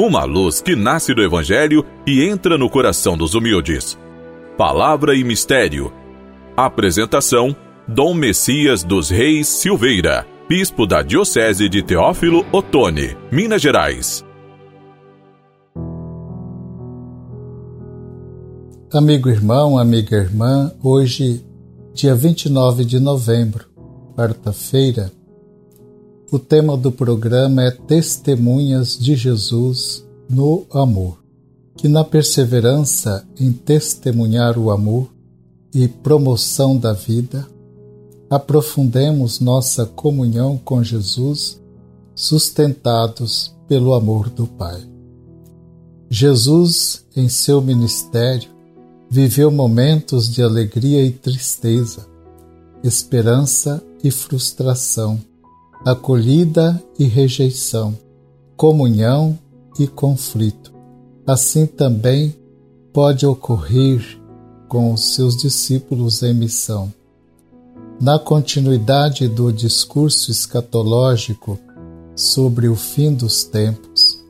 uma luz que nasce do Evangelho e entra no coração dos humildes. Palavra e Mistério. Apresentação: Dom Messias dos Reis Silveira, Bispo da Diocese de Teófilo Otoni, Minas Gerais. Amigo irmão, amiga irmã, hoje, dia 29 de novembro, quarta-feira, o tema do programa é Testemunhas de Jesus no Amor. Que na perseverança em testemunhar o amor e promoção da vida, aprofundemos nossa comunhão com Jesus, sustentados pelo amor do Pai. Jesus, em seu ministério, viveu momentos de alegria e tristeza, esperança e frustração acolhida e rejeição, comunhão e conflito. Assim também pode ocorrer com os seus discípulos em missão. Na continuidade do discurso escatológico sobre o fim dos tempos,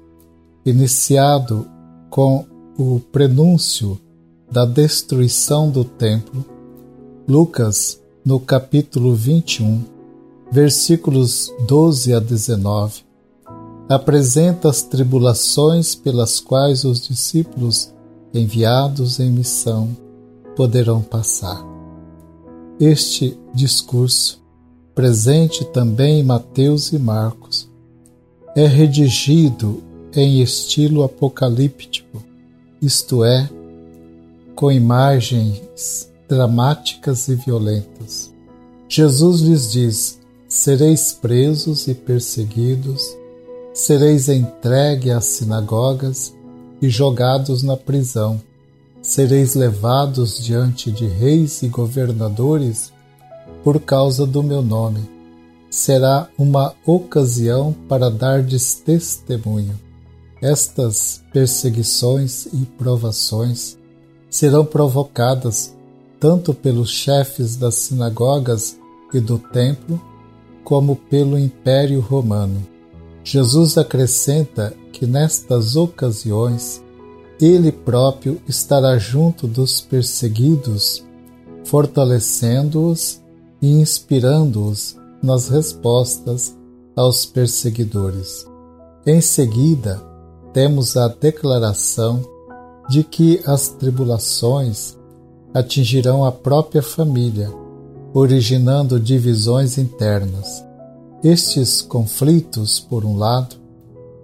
iniciado com o prenúncio da destruição do templo, Lucas, no capítulo 21, versículos 12 a 19, apresenta as tribulações pelas quais os discípulos enviados em missão poderão passar. Este discurso, presente também em Mateus e Marcos, é redigido em estilo apocalíptico, isto é, com imagens dramáticas e violentas. Jesus lhes diz: sereis presos e perseguidos, sereis entregue às sinagogas e jogados na prisão, sereis levados diante de reis e governadores por causa do meu nome. Será uma ocasião para dardes testemunho. Estas perseguições e provações serão provocadas tanto pelos chefes das sinagogas e do templo, como pelo Império Romano. Jesus acrescenta que nestas ocasiões ele próprio estará junto dos perseguidos, fortalecendo-os e inspirando-os nas respostas aos perseguidores. Em seguida, temos a declaração de que as tribulações atingirão a própria família originando divisões internas. Estes conflitos, por um lado,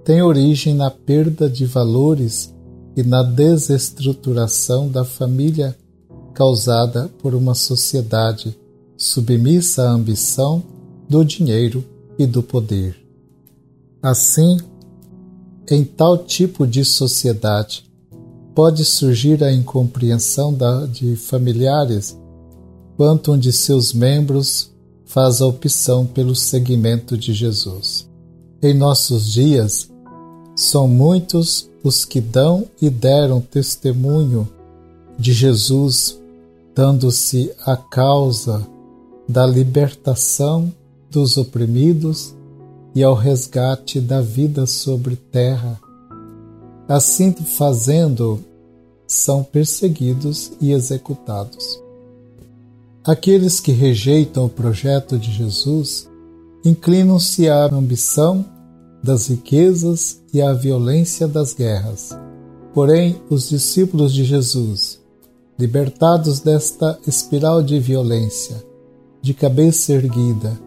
têm origem na perda de valores e na desestruturação da família causada por uma sociedade submissa à ambição do dinheiro e do poder. Assim, em tal tipo de sociedade, pode surgir a incompreensão de familiares quanto um de seus membros faz a opção pelo seguimento de Jesus. Em nossos dias, são muitos os que dão e deram testemunho de Jesus, dando-se a causa da libertação dos oprimidos e ao resgate da vida sobre terra. Assim fazendo, são perseguidos e executados. Aqueles que rejeitam o projeto de Jesus inclinam-se à ambição das riquezas e à violência das guerras. Porém, os discípulos de Jesus, libertados desta espiral de violência, de cabeça erguida,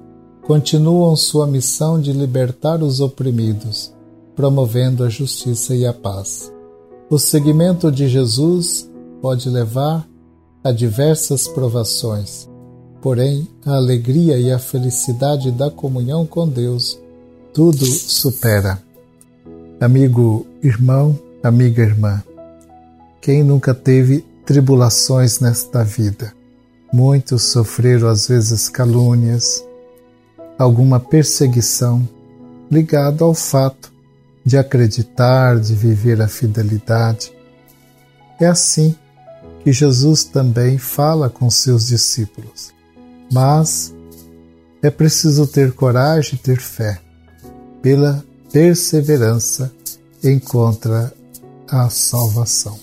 continuam sua missão de libertar os oprimidos, promovendo a justiça e a paz. O seguimento de Jesus pode levar a diversas provações. Porém, a alegria e a felicidade da comunhão com Deus tudo supera. Amigo irmão, amiga irmã, quem nunca teve tribulações nesta vida? Muitos sofreram às vezes calúnias, alguma perseguição ligado ao fato de acreditar, de viver a fidelidade. É assim que Jesus também fala com seus discípulos. Mas é preciso ter coragem e ter fé, pela perseverança encontra a salvação.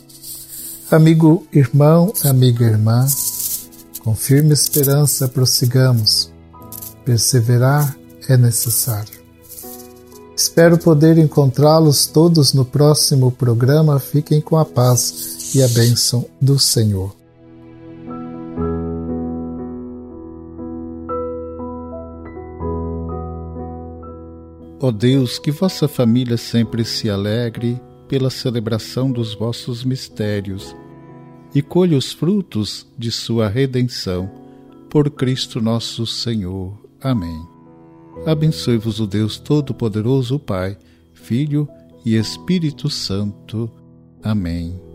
Amigo irmão, amiga irmã, com firme esperança prossigamos. Perseverar é necessário. Espero poder encontrá-los todos no próximo programa. Fiquem com a paz e a bênção do Senhor. Ó oh Deus, que vossa família sempre se alegre pela celebração dos vossos mistérios e colha os frutos de sua redenção. Por Cristo nosso Senhor. Amém. Abençoe-vos o Deus Todo-Poderoso, Pai, Filho e Espírito Santo. Amém.